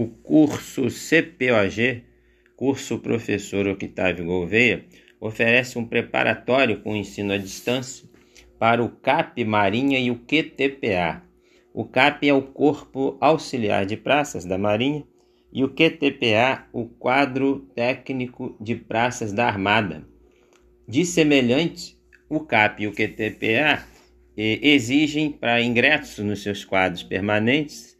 O curso CPOG, curso Professor Octávio Gouveia, oferece um preparatório com ensino à distância para o CAP Marinha e o QTPA. O CAP é o Corpo Auxiliar de Praças da Marinha e o QTPA, o Quadro Técnico de Praças da Armada. De semelhante, o CAP e o QTPA eh, exigem para ingressos nos seus quadros permanentes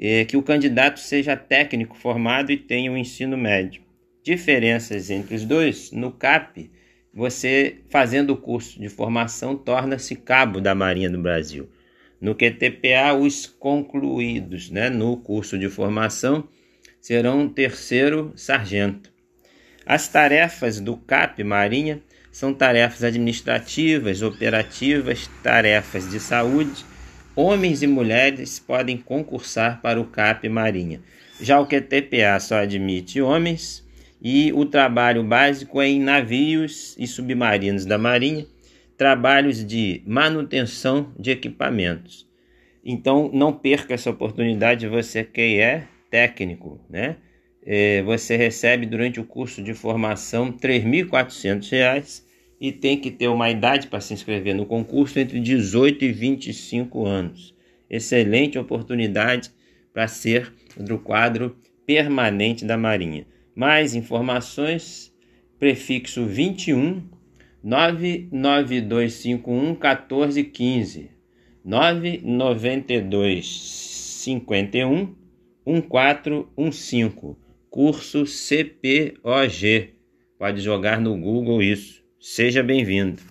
é, que o candidato seja técnico formado e tenha o um ensino médio. Diferenças entre os dois: no CAP, você fazendo o curso de formação torna-se cabo da Marinha do Brasil. No QTPA, os concluídos né, no curso de formação serão terceiro sargento. As tarefas do CAP Marinha são tarefas administrativas, operativas, tarefas de saúde homens e mulheres podem concursar para o CAP Marinha. Já o QTPA só admite homens e o trabalho básico é em navios e submarinos da Marinha, trabalhos de manutenção de equipamentos. Então não perca essa oportunidade, você que é técnico, né? É, você recebe durante o curso de formação R$ 3.400 e tem que ter uma idade para se inscrever no concurso entre 18 e 25 anos. Excelente oportunidade para ser do quadro permanente da Marinha. Mais informações, prefixo 21 99251 1415 992 51 1415 curso CPOG. Pode jogar no Google isso. Seja bem-vindo.